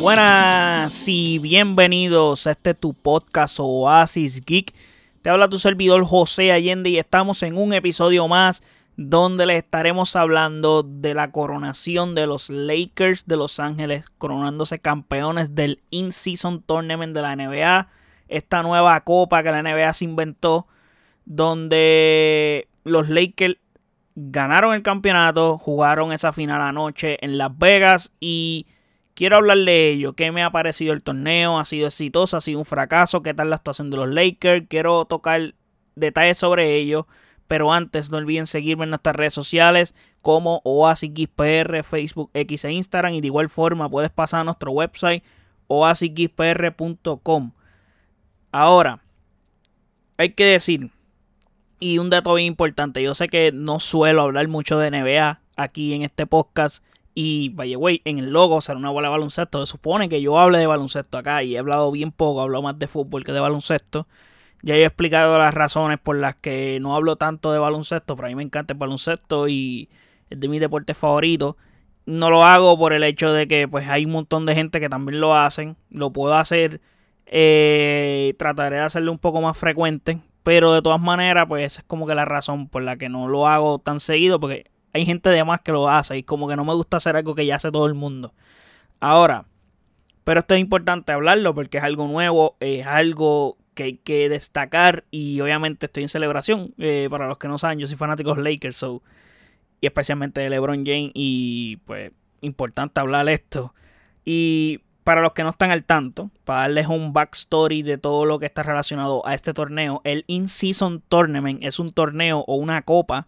Buenas y bienvenidos a este tu podcast Oasis Geek. Te habla tu servidor José Allende y estamos en un episodio más donde les estaremos hablando de la coronación de los Lakers de Los Ángeles, coronándose campeones del In-Season Tournament de la NBA, esta nueva copa que la NBA se inventó, donde los Lakers ganaron el campeonato, jugaron esa final anoche en Las Vegas y quiero hablar de ello. ¿Qué me ha parecido el torneo? ¿Ha sido exitoso? ¿Ha sido un fracaso? ¿Qué tal la actuación de los Lakers? Quiero tocar detalles sobre ello. Pero antes no olviden seguirme en nuestras redes sociales como OasisXPR, Facebook, X e Instagram. Y de igual forma puedes pasar a nuestro website oasisxpr.com. Ahora, hay que decir, y un dato bien importante, yo sé que no suelo hablar mucho de NBA aquí en este podcast. Y vaya güey, en el logo será una bola de baloncesto. Se supone que yo hable de baloncesto acá y he hablado bien poco, hablo más de fútbol que de baloncesto. Ya he explicado las razones por las que no hablo tanto de baloncesto, pero a mí me encanta el baloncesto y es de mis deportes favoritos. No lo hago por el hecho de que pues hay un montón de gente que también lo hacen. Lo puedo hacer, eh, trataré de hacerlo un poco más frecuente, pero de todas maneras pues esa es como que la razón por la que no lo hago tan seguido, porque hay gente de más que lo hace y como que no me gusta hacer algo que ya hace todo el mundo. Ahora, pero esto es importante hablarlo porque es algo nuevo, es algo que hay que destacar y obviamente estoy en celebración. Eh, para los que no saben, yo soy fanático de los Lakers so, y especialmente de LeBron James y pues importante hablar esto. Y para los que no están al tanto, para darles un backstory de todo lo que está relacionado a este torneo, el In-Season Tournament es un torneo o una copa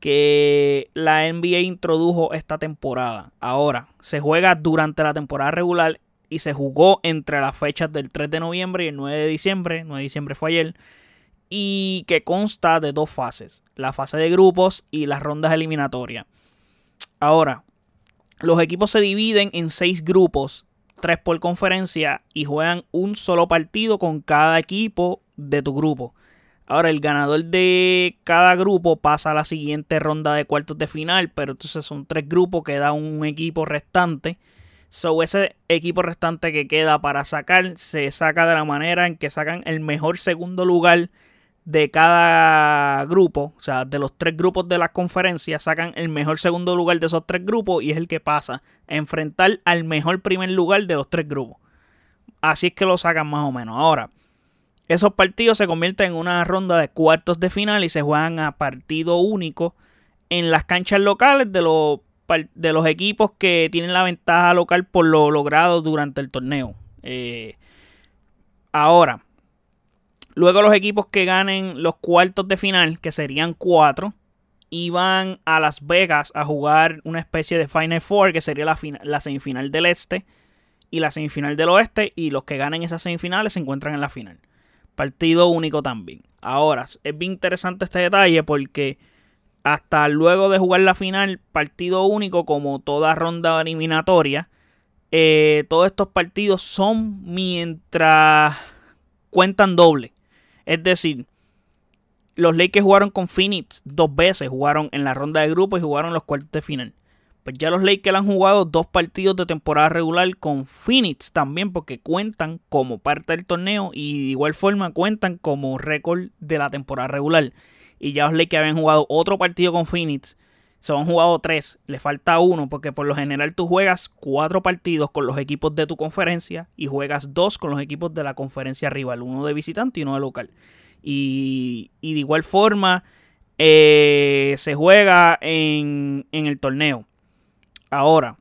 que la NBA introdujo esta temporada. Ahora, se juega durante la temporada regular y se jugó entre las fechas del 3 de noviembre y el 9 de diciembre. 9 de diciembre fue ayer. Y que consta de dos fases. La fase de grupos y las rondas eliminatorias. Ahora, los equipos se dividen en seis grupos, tres por conferencia, y juegan un solo partido con cada equipo de tu grupo. Ahora, el ganador de cada grupo pasa a la siguiente ronda de cuartos de final, pero entonces son tres grupos, queda un equipo restante. So, ese equipo restante que queda para sacar se saca de la manera en que sacan el mejor segundo lugar de cada grupo, o sea, de los tres grupos de la conferencia, sacan el mejor segundo lugar de esos tres grupos y es el que pasa a enfrentar al mejor primer lugar de los tres grupos. Así es que lo sacan más o menos. Ahora, esos partidos se convierten en una ronda de cuartos de final y se juegan a partido único en las canchas locales de los, equipos que tienen la ventaja local por lo logrado durante el torneo. Eh, ahora, luego los equipos que ganen los cuartos de final, que serían cuatro, iban a Las Vegas a jugar una especie de Final Four, que sería la, la semifinal del este y la semifinal del oeste, y los que ganen esas semifinales se encuentran en la final. Partido único también. Ahora, es bien interesante este detalle porque hasta luego de jugar la final, partido único como toda ronda eliminatoria, eh, todos estos partidos son mientras cuentan doble. Es decir, los Lakers jugaron con Phoenix dos veces, jugaron en la ronda de grupos y jugaron los cuartos de final. Pues ya los Lakers han jugado dos partidos de temporada regular con Phoenix también porque cuentan como parte del torneo y de igual forma cuentan como récord de la temporada regular. Y ya los Lakers habían jugado otro partido con Phoenix. Se han jugado tres, le falta uno porque por lo general tú juegas cuatro partidos con los equipos de tu conferencia y juegas dos con los equipos de la conferencia rival, uno de visitante y uno de local. Y, de igual forma eh, se juega en, en el torneo. Ahora,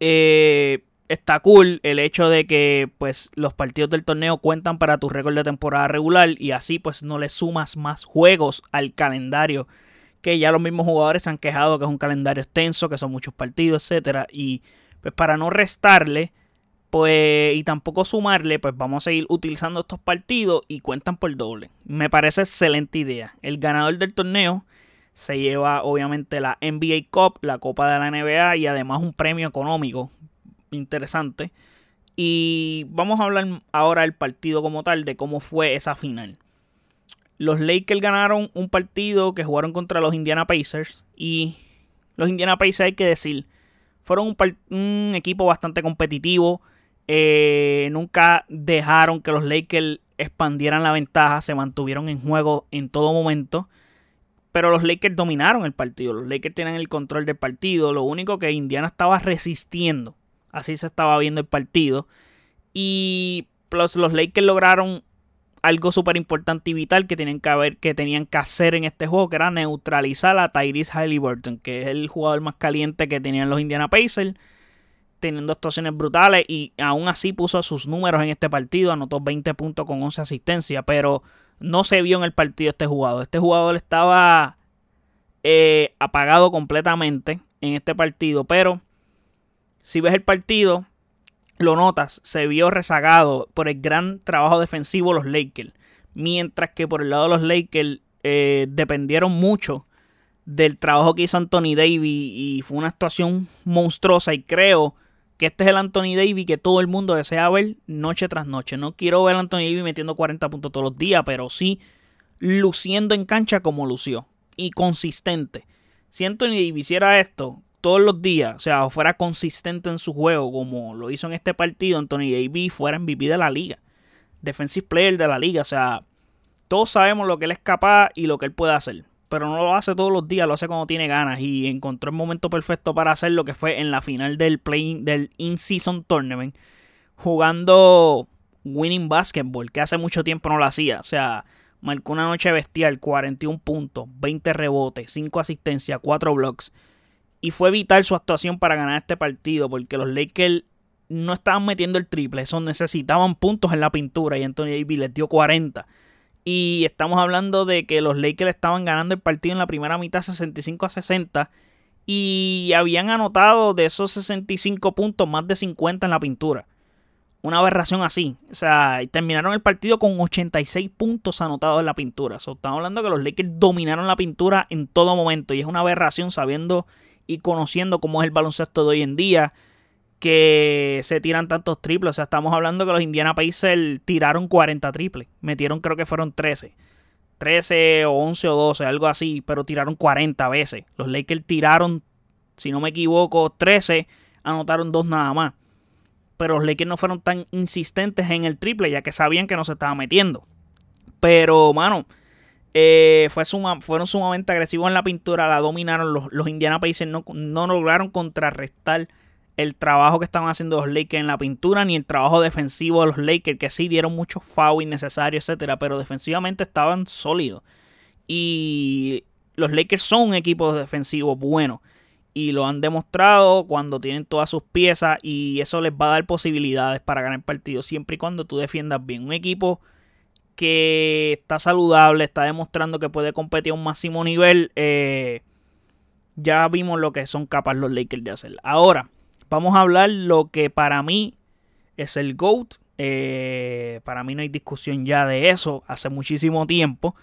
eh, está cool el hecho de que pues los partidos del torneo cuentan para tu récord de temporada regular y así pues no le sumas más juegos al calendario que ya los mismos jugadores se han quejado que es un calendario extenso, que son muchos partidos, etcétera y pues para no restarle pues y tampoco sumarle, pues vamos a seguir utilizando estos partidos y cuentan por doble. Me parece excelente idea. El ganador del torneo se lleva obviamente la NBA Cup, la Copa de la NBA y además un premio económico interesante. Y vamos a hablar ahora del partido como tal, de cómo fue esa final. Los Lakers ganaron un partido que jugaron contra los Indiana Pacers y los Indiana Pacers hay que decir, fueron un, equipo bastante competitivo. Eh, nunca dejaron que los Lakers expandieran la ventaja, se mantuvieron en juego en todo momento. Pero los Lakers dominaron el partido. Los Lakers tienen el control del partido. Lo único que Indiana estaba resistiendo. Así se estaba viendo el partido. Y plus, los Lakers lograron algo súper importante y vital que, tienen que, que tenían que hacer en este juego, que era neutralizar a Tyrese Halliburton, que es el jugador más caliente que tenían los Indiana Pacers, teniendo actuaciones brutales y aún así puso sus números en este partido, anotó 20 puntos con 11 asistencias, pero no se vio en el partido este jugador. Este jugador estaba eh, apagado completamente en este partido. Pero si ves el partido, lo notas, se vio rezagado por el gran trabajo defensivo de los Lakers. Mientras que por el lado de los Lakers eh, dependieron mucho del trabajo que hizo Anthony Davis y fue una actuación monstruosa y creo que este es el Anthony Davis que todo el mundo desea ver noche tras noche. No quiero ver a Anthony Davis metiendo 40 puntos todos los días, pero sí luciendo en cancha como lució. Y consistente. Si Anthony Davis hiciera esto todos los días, o sea, fuera consistente en su juego como lo hizo en este partido, Anthony Davis fuera MVP de la liga. Defensive player de la liga, o sea, todos sabemos lo que él es capaz y lo que él puede hacer pero no lo hace todos los días, lo hace cuando tiene ganas y encontró el momento perfecto para hacer lo que fue en la final del play del in-season tournament jugando winning basketball, que hace mucho tiempo no lo hacía, o sea, marcó una noche bestial, 41 puntos, 20 rebotes, 5 asistencias, 4 blocks y fue vital su actuación para ganar este partido porque los Lakers no estaban metiendo el triple, eso necesitaban puntos en la pintura y Anthony Davis les dio 40 y estamos hablando de que los Lakers estaban ganando el partido en la primera mitad 65 a 60. Y habían anotado de esos 65 puntos más de 50 en la pintura. Una aberración así. O sea, terminaron el partido con 86 puntos anotados en la pintura. estamos hablando de que los Lakers dominaron la pintura en todo momento. Y es una aberración sabiendo y conociendo cómo es el baloncesto de hoy en día que se tiran tantos triples. O sea, estamos hablando que los Indiana Pacers tiraron 40 triples. Metieron creo que fueron 13. 13 o 11 o 12, algo así, pero tiraron 40 veces. Los Lakers tiraron, si no me equivoco, 13, anotaron dos nada más. Pero los Lakers no fueron tan insistentes en el triple, ya que sabían que no se estaba metiendo. Pero, mano, eh, fue fueron sumamente agresivos en la pintura, la dominaron. Los, los Indiana Pacers no, no lograron contrarrestar el trabajo que estaban haciendo los Lakers en la pintura, ni el trabajo defensivo de los Lakers, que sí dieron muchos fouls innecesarios, etcétera, pero defensivamente estaban sólidos. Y los Lakers son un equipo defensivo bueno. Y lo han demostrado cuando tienen todas sus piezas. Y eso les va a dar posibilidades para ganar partidos. Siempre y cuando tú defiendas bien. Un equipo que está saludable. Está demostrando que puede competir a un máximo nivel. Eh, ya vimos lo que son capaces los Lakers de hacer. Ahora, vamos a hablar lo que para mí es el GOAT. Eh, para mí no hay discusión ya de eso hace muchísimo tiempo.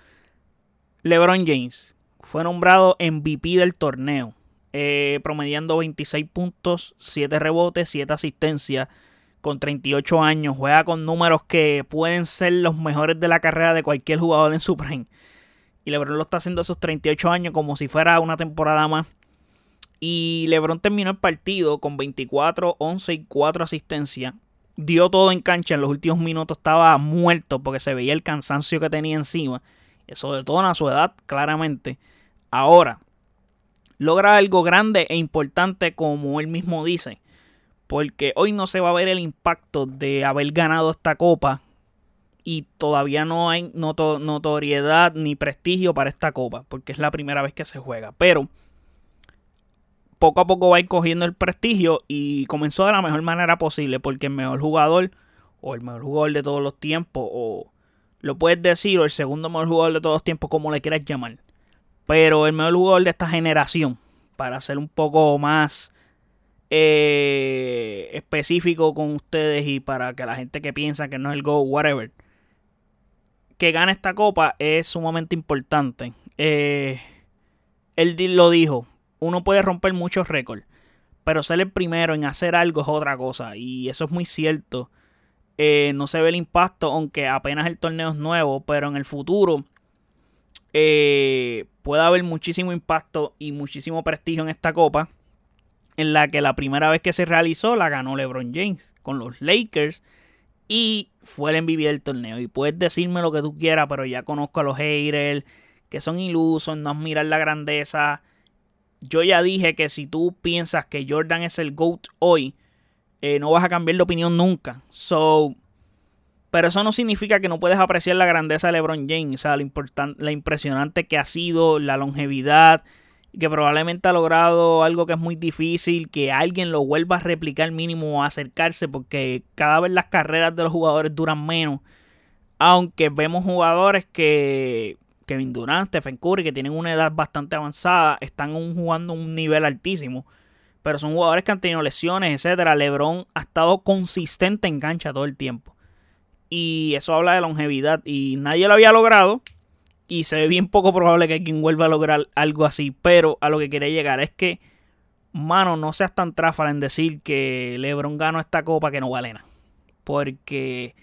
LeBron James fue nombrado MVP del torneo, eh, promediando 26 puntos, 7 rebotes, 7 asistencias, con 38 años. Juega con números que pueden ser los mejores de la carrera de cualquier jugador en su prime. Y LeBron lo está haciendo a sus 38 años como si fuera una temporada más. Y LeBron terminó el partido con 24, 11 y 4 asistencias. Dio todo en cancha. En los últimos minutos estaba muerto porque se veía el cansancio que tenía encima. Eso detona su edad, claramente. Ahora, logra algo grande e importante como él mismo dice. Porque hoy no se va a ver el impacto de haber ganado esta copa. Y todavía no hay notoriedad ni prestigio para esta copa. Porque es la primera vez que se juega. Pero poco a poco va a ir cogiendo el prestigio y comenzó de la mejor manera posible porque el mejor jugador o el mejor jugador de todos los tiempos o lo puedes decir o el segundo mejor jugador de todos los tiempos como le quieras llamar pero el mejor jugador de esta generación para ser un poco más eh, específico con ustedes y para que la gente que piensa que no es el Go, whatever, que gane esta copa es sumamente importante. Eh, él lo dijo, uno puede romper muchos récords, pero ser el primero en hacer algo es otra cosa. Y eso es muy cierto. Eh, no se ve el impacto, aunque apenas el torneo es nuevo, pero en el futuro eh, puede haber muchísimo impacto y muchísimo prestigio en esta copa. en la que la primera vez que se realizó la ganó LeBron James con los Lakers y fue el MVP del torneo. Y puedes decirme lo que tú quieras, pero ya conozco a los haters que son ilusos, no miran la grandeza. Yo ya dije que si tú piensas que Jordan es el GOAT hoy, eh, no vas a cambiar de opinión nunca. So, pero eso no significa que no puedes apreciar la grandeza de LeBron James, o sea, lo la impresionante que ha sido, la longevidad, que probablemente ha logrado algo que es muy difícil, que alguien lo vuelva a replicar mínimo o acercarse, porque cada vez las carreras de los jugadores duran menos. Aunque vemos jugadores que Kevin Durant, Stephen Curry, que tienen una edad bastante avanzada, están jugando un nivel altísimo. Pero son jugadores que han tenido lesiones, etcétera. LeBron ha estado consistente en cancha todo el tiempo. Y eso habla de longevidad. Y nadie lo había logrado. Y se ve bien poco probable que quien vuelva a lograr algo así. Pero a lo que quería llegar es que, mano, no seas tan tráfala en decir que LeBron ganó esta copa que no vale. Porque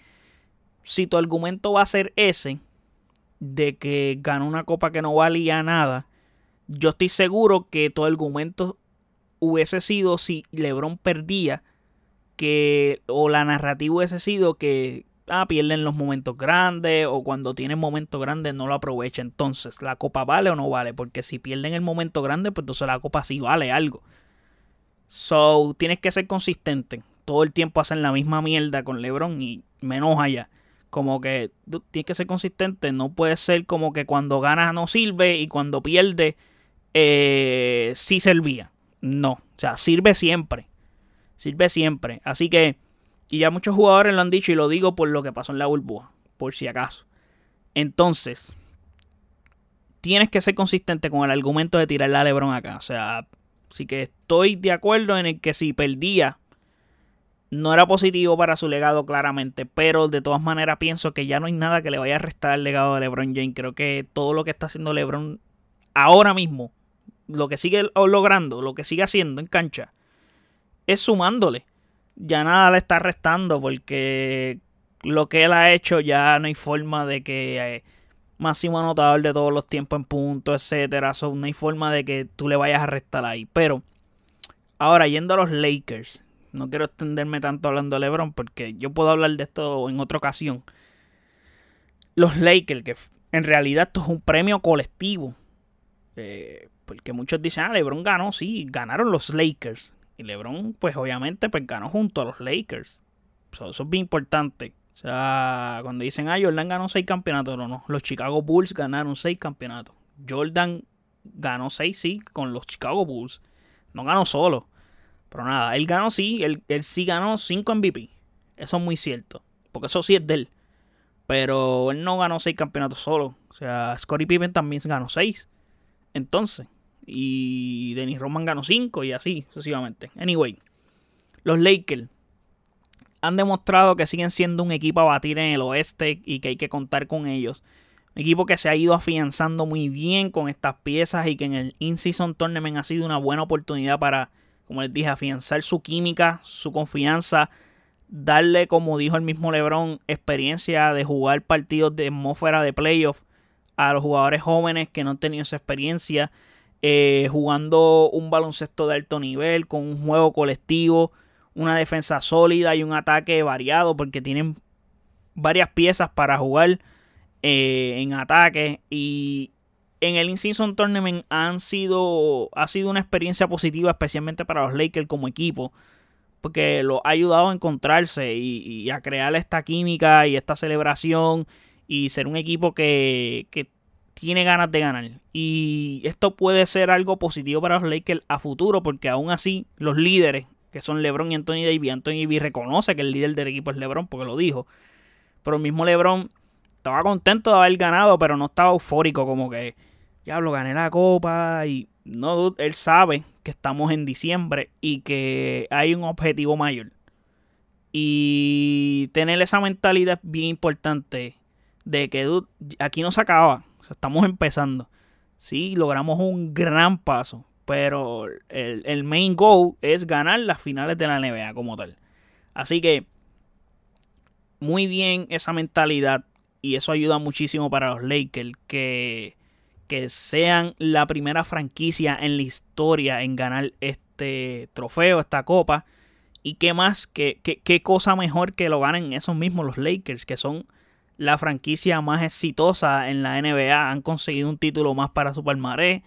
si tu argumento va a ser ese, de que ganó una copa que no valía nada, yo estoy seguro que el argumento hubiese sido si LeBron perdía, que o la narrativa hubiese sido que ah, pierden los momentos grandes o cuando tienen momentos grandes no lo aprovecha. Entonces, ¿la copa vale o no vale? Porque si pierden el momento grande, pues entonces la copa sí vale algo. So, tienes que ser consistente. Todo el tiempo hacen la misma mierda con LeBron y menos allá. Como que tienes que ser consistente. No puede ser como que cuando ganas no sirve y cuando pierde eh, sí servía. No. O sea, sirve siempre. Sirve siempre. Así que y ya muchos jugadores lo han dicho y lo digo por lo que pasó en la burbuja, por si acaso. Entonces, tienes que ser consistente con el argumento de tirarle a LeBron acá. O sea, sí que estoy de acuerdo en el que si perdía, no era positivo para su legado claramente, pero de todas maneras pienso que ya no hay nada que le vaya a restar al legado de LeBron James. Creo que todo lo que está haciendo LeBron ahora mismo, lo que sigue logrando, lo que sigue haciendo en cancha, es sumándole ya nada le está restando porque lo que él ha hecho ya no hay forma de que eh, máximo anotador de todos los tiempos en punto, etcétera, no hay forma de que tú le vayas a restar ahí. Pero ahora yendo a los Lakers, no quiero extenderme tanto hablando de LeBron porque yo puedo hablar de esto en otra ocasión. Los Lakers, que en realidad esto es un premio colectivo. Eh, porque muchos dicen, ah, LeBron ganó, sí, ganaron los Lakers. Y LeBron, pues obviamente, pues ganó junto a los Lakers. eso es bien importante. O sea, cuando dicen, ah, Jordan ganó seis campeonatos, no, no. Los Chicago Bulls ganaron seis campeonatos. Jordan ganó seis, sí, con los Chicago Bulls. No ganó solo. Pero nada, él ganó sí, él, él sí ganó cinco MVP. Eso es muy cierto. Porque eso sí es de él. Pero él no ganó seis campeonatos solo. O sea, Scottie Pippen también ganó seis. Entonces, y Dennis Roman ganó 5 y así sucesivamente. Anyway, los Lakers han demostrado que siguen siendo un equipo a batir en el oeste y que hay que contar con ellos. Un equipo que se ha ido afianzando muy bien con estas piezas y que en el In-Season Tournament ha sido una buena oportunidad para, como les dije, afianzar su química, su confianza, darle, como dijo el mismo LeBron, experiencia de jugar partidos de atmósfera de playoff a los jugadores jóvenes que no han tenido esa experiencia eh, jugando un baloncesto de alto nivel, con un juego colectivo, una defensa sólida y un ataque variado, porque tienen varias piezas para jugar eh, en ataque. Y en el In-Season Tournament han sido, ha sido una experiencia positiva, especialmente para los Lakers como equipo, porque lo ha ayudado a encontrarse y, y a crear esta química y esta celebración y ser un equipo que, que tiene ganas de ganar. Y esto puede ser algo positivo para los Lakers a futuro, porque aún así los líderes, que son LeBron y Anthony Davis, Anthony Davis reconoce que el líder del equipo es LeBron, porque lo dijo. Pero el mismo LeBron estaba contento de haber ganado, pero no estaba eufórico, como que, diablo, gané la copa. Y no, él sabe que estamos en diciembre y que hay un objetivo mayor. Y tener esa mentalidad es bien importante de que aquí no se acaba estamos empezando. Sí, logramos un gran paso, pero el, el main goal es ganar las finales de la NBA como tal. Así que, muy bien esa mentalidad y eso ayuda muchísimo para los Lakers que, que sean la primera franquicia en la historia en ganar este trofeo, esta copa. Y qué más, qué, qué, cosa mejor que lo ganen esos mismos los Lakers, que son la franquicia más exitosa en la NBA. Han conseguido un título más para su palmarés.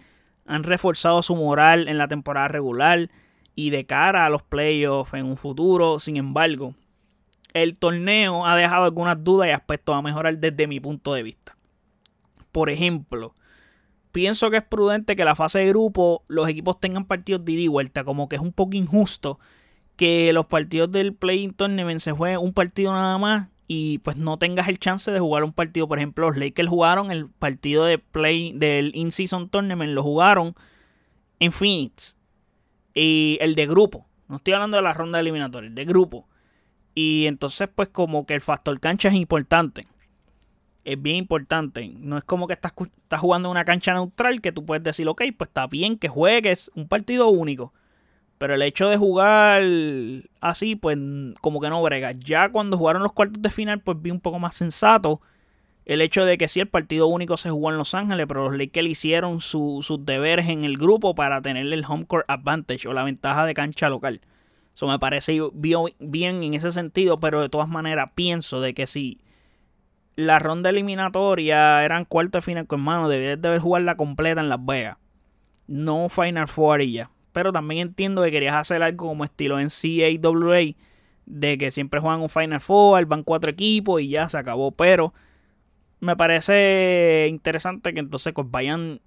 Han reforzado su moral en la temporada regular y de cara a los playoffs en un futuro. Sin embargo, el torneo ha dejado algunas dudas y aspectos a mejorar desde mi punto de vista. Por ejemplo, pienso que es prudente que la fase de grupo los equipos tengan partidos de ida vuelta, como que es un poco injusto que los partidos del play-in tournament se jueguen un partido nada más y pues no tengas el chance de jugar un partido. Por ejemplo, los Lakers jugaron el partido de play del in-season tournament, lo jugaron en Phoenix. Y el de grupo. No estoy hablando de la ronda eliminatoria, el de grupo. Y entonces, pues, como que el factor cancha es importante. Es bien importante. No es como que estás, estás jugando en una cancha neutral que tú puedes decir, ok, pues está bien que juegues un partido único. Pero el hecho de jugar así, pues como que no brega. Ya cuando jugaron los cuartos de final, pues vi un poco más sensato el hecho de que sí, el partido único se jugó en Los Ángeles, pero los Lakers hicieron sus deberes en el grupo para tener el home court advantage o la ventaja de cancha local. Eso me parece bien en ese sentido, pero de todas maneras pienso de que si la ronda eliminatoria eran cuartos de final, con hermano, deberías de jugarla completa en Las Vegas. No Final Four y ya. Pero también entiendo que querías hacer algo como estilo en CAWA, de que siempre juegan un Final Four, van cuatro equipos y ya se acabó. Pero me parece interesante que entonces pues vayan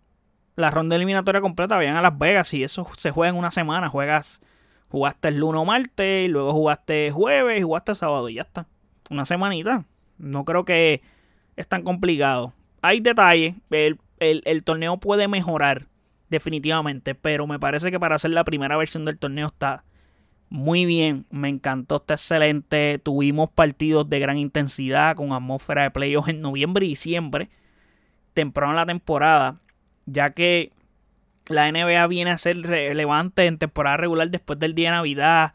la ronda eliminatoria completa, vayan a Las Vegas y eso se juega en una semana. Juegas, jugaste el lunes o martes, y luego jugaste jueves y jugaste sábado y ya está. Una semanita. No creo que es tan complicado. Hay detalles, el, el torneo puede mejorar definitivamente. Pero me parece que para hacer la primera versión del torneo está muy bien. Me encantó, está excelente. Tuvimos partidos de gran intensidad con atmósfera de playoffs en noviembre y diciembre, temprano en la temporada, ya que la NBA viene a ser relevante en temporada regular después del día de Navidad.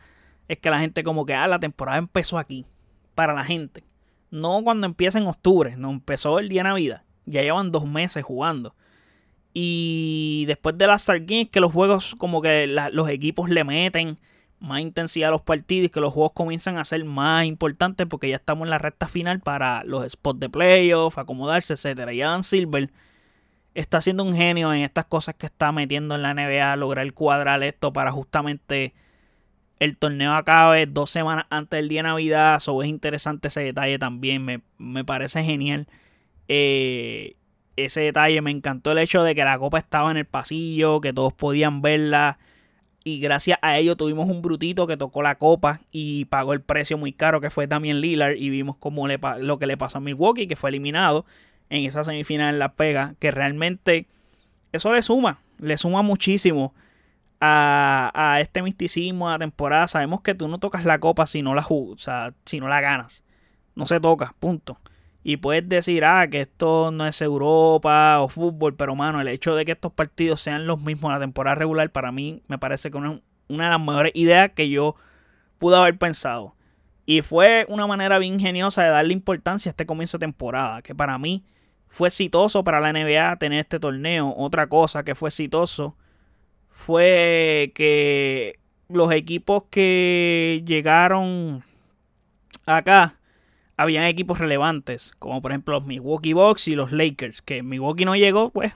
Es que la gente como que, ah, la temporada empezó aquí, para la gente. No cuando empieza en octubre, no empezó el día de Navidad. Ya llevan dos meses jugando. Y después de las Star que los juegos, como que los equipos le meten más intensidad a los partidos y que los juegos comienzan a ser más importantes porque ya estamos en la recta final para los spots de playoff, acomodarse, etcétera. Y Adam Silver está siendo un genio en estas cosas que está metiendo en la NBA, lograr cuadrar esto para justamente el torneo acabe dos semanas antes del día de Navidad. Eso es interesante ese detalle también, me, me parece genial. Eh, ese detalle. Me encantó el hecho de que la copa estaba en el pasillo, que todos podían verla. Y gracias a ello tuvimos un brutito que tocó la copa y pagó el precio muy caro que fue también Lillard. Y vimos cómo le, lo que le pasó a Milwaukee, que fue eliminado en esa semifinal en La Pega. Que realmente eso le suma, le suma muchísimo a, este misticismo, a la temporada. Sabemos que tú no tocas la copa si no la, o sea, si no la ganas. No se toca, punto. Y puedes decir, ah, que esto no es Europa o fútbol, pero mano, el hecho de que estos partidos sean los mismos en la temporada regular, para mí me parece que una, una de las mejores ideas que yo pude haber pensado. Y fue una manera bien ingeniosa de darle importancia a este comienzo de temporada, que para mí fue exitoso para la NBA tener este torneo. Otra cosa que fue exitoso fue que los equipos que llegaron acá habían equipos relevantes, como por ejemplo los Milwaukee Bucks y los Lakers, que Milwaukee no llegó, pues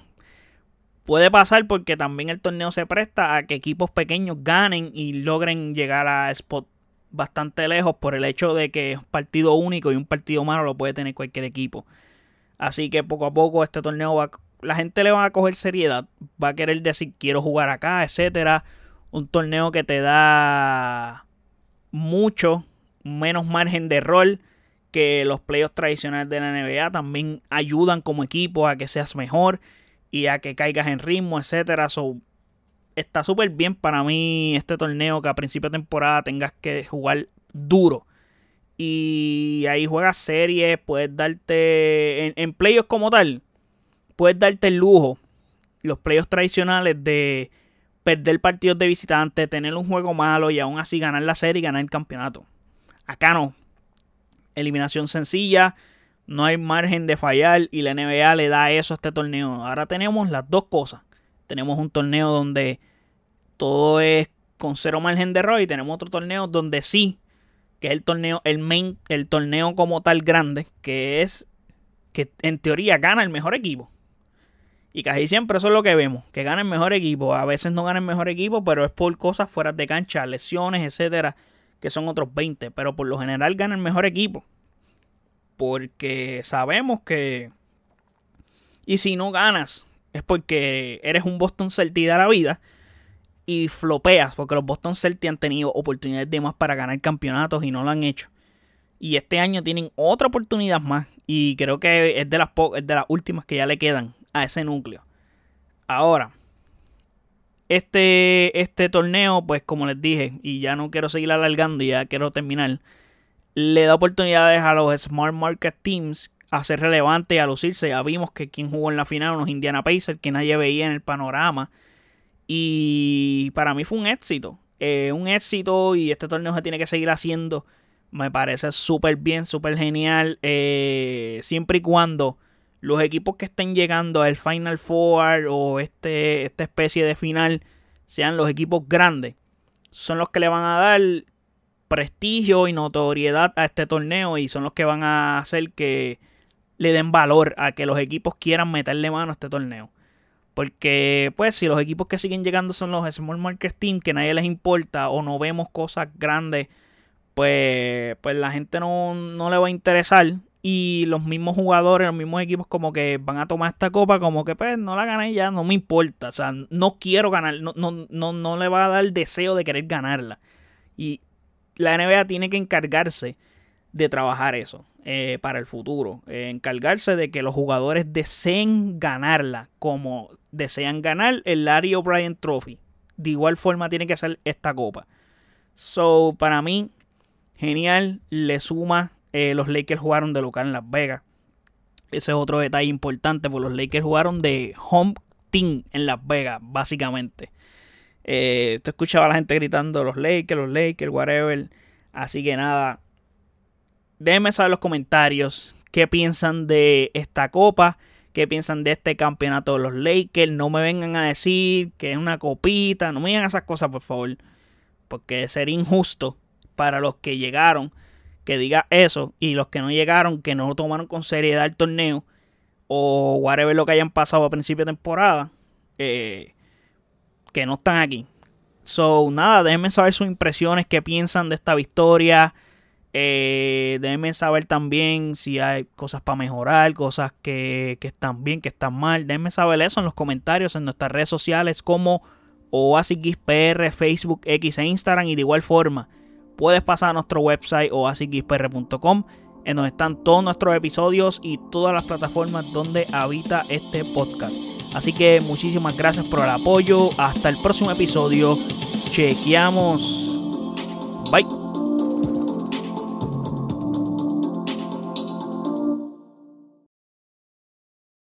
puede pasar porque también el torneo se presta a que equipos pequeños ganen y logren llegar a spot bastante lejos por el hecho de que es un partido único y un partido malo lo puede tener cualquier equipo. Así que poco a poco este torneo va, la gente le va a coger seriedad, va a querer decir quiero jugar acá, etcétera. Un torneo que te da mucho menos margen de rol que los playoffs tradicionales de la NBA también ayudan como equipo a que seas mejor y a que caigas en ritmo, etcétera. So, está súper bien para mí este torneo que a principio de temporada tengas que jugar duro. Y ahí juegas series, puedes darte en, en playoffs como tal, puedes darte el lujo, los playoffs tradicionales de perder partidos de visitante, tener un juego malo y aún así ganar la serie y ganar el campeonato. Acá no, eliminación sencilla, no hay margen de fallar y la NBA le da eso a este torneo. Ahora tenemos las dos cosas. Tenemos un torneo donde todo es con cero margen de error y tenemos otro torneo donde sí, que es el torneo, el main, el torneo como tal grande, que es que en teoría gana el mejor equipo. Y casi siempre eso es lo que vemos, que gana el mejor equipo. A veces no gana el mejor equipo, pero es por cosas fuera de cancha, lesiones, etcétera, que son otros 20. Pero por lo general gana el mejor equipo. Porque sabemos que. Y si no ganas, es porque eres un Boston Celtics de la vida y flopeas, porque los Boston Celtics han tenido oportunidades de más para ganar campeonatos y no lo han hecho. Y este año tienen otra oportunidad más. Y creo que es de las, de las últimas que ya le quedan a ese núcleo. Ahora, este, este torneo, pues como les dije, y ya no quiero seguir alargando, ya quiero terminar, le da oportunidades a los Smart Market Teams a ser relevantes a lucirse. Ya vimos que quien jugó en la final, unos Indiana Pacers, que nadie veía en el panorama. Y para mí fue un éxito. Eh, un éxito y este torneo se tiene que seguir haciendo me parece súper bien, súper genial. Eh, siempre y cuando los equipos que estén llegando al Final Four o este, esta especie de final sean los equipos grandes, son los que le van a dar prestigio y notoriedad a este torneo y son los que van a hacer que le den valor a que los equipos quieran meterle mano a este torneo. Porque, pues, si los equipos que siguen llegando son los Small Market Team, que nadie les importa o no vemos cosas grandes pues, pues la gente no, le va a interesar. Y los mismos jugadores, los mismos equipos como que van a tomar esta copa como que pues no la gané ya, no me importa. O sea, no quiero ganar, no, no, no, no le va a dar el deseo de querer ganarla. Y la NBA tiene que encargarse de trabajar eso eh, para el futuro. Eh, encargarse de que los jugadores deseen ganarla como desean ganar el Larry O'Brien Trophy. De igual forma tiene que ser esta copa. So, para mí, genial. Le suma, eh, los Lakers jugaron de local en Las Vegas. Ese es otro detalle importante, porque los Lakers jugaron de home team en Las Vegas, básicamente. Eh, te escuchaba a la gente gritando los Lakers, los Lakers, whatever. Así que nada, déjenme saber en los comentarios qué piensan de esta copa, qué piensan de este campeonato de los Lakers. No me vengan a decir que es una copita, no me digan esas cosas, por favor, porque sería injusto para los que llegaron que diga eso y los que no llegaron que no tomaron con seriedad el torneo o whatever lo que hayan pasado a principio de temporada eh, que no están aquí. So, nada, déjenme saber sus impresiones, qué piensan de esta victoria. Eh, déjenme saber también si hay cosas para mejorar, cosas que, que, están bien, que están mal. Déjenme saber eso en los comentarios en nuestras redes sociales como OasisXPR, Facebook, X e Instagram. Y de igual forma, puedes pasar a nuestro website oasisxpr.com en donde están todos nuestros episodios y todas las plataformas donde habita este podcast. Así que muchísimas gracias por el apoyo. Hasta el próximo episodio. Chequeamos. Bye.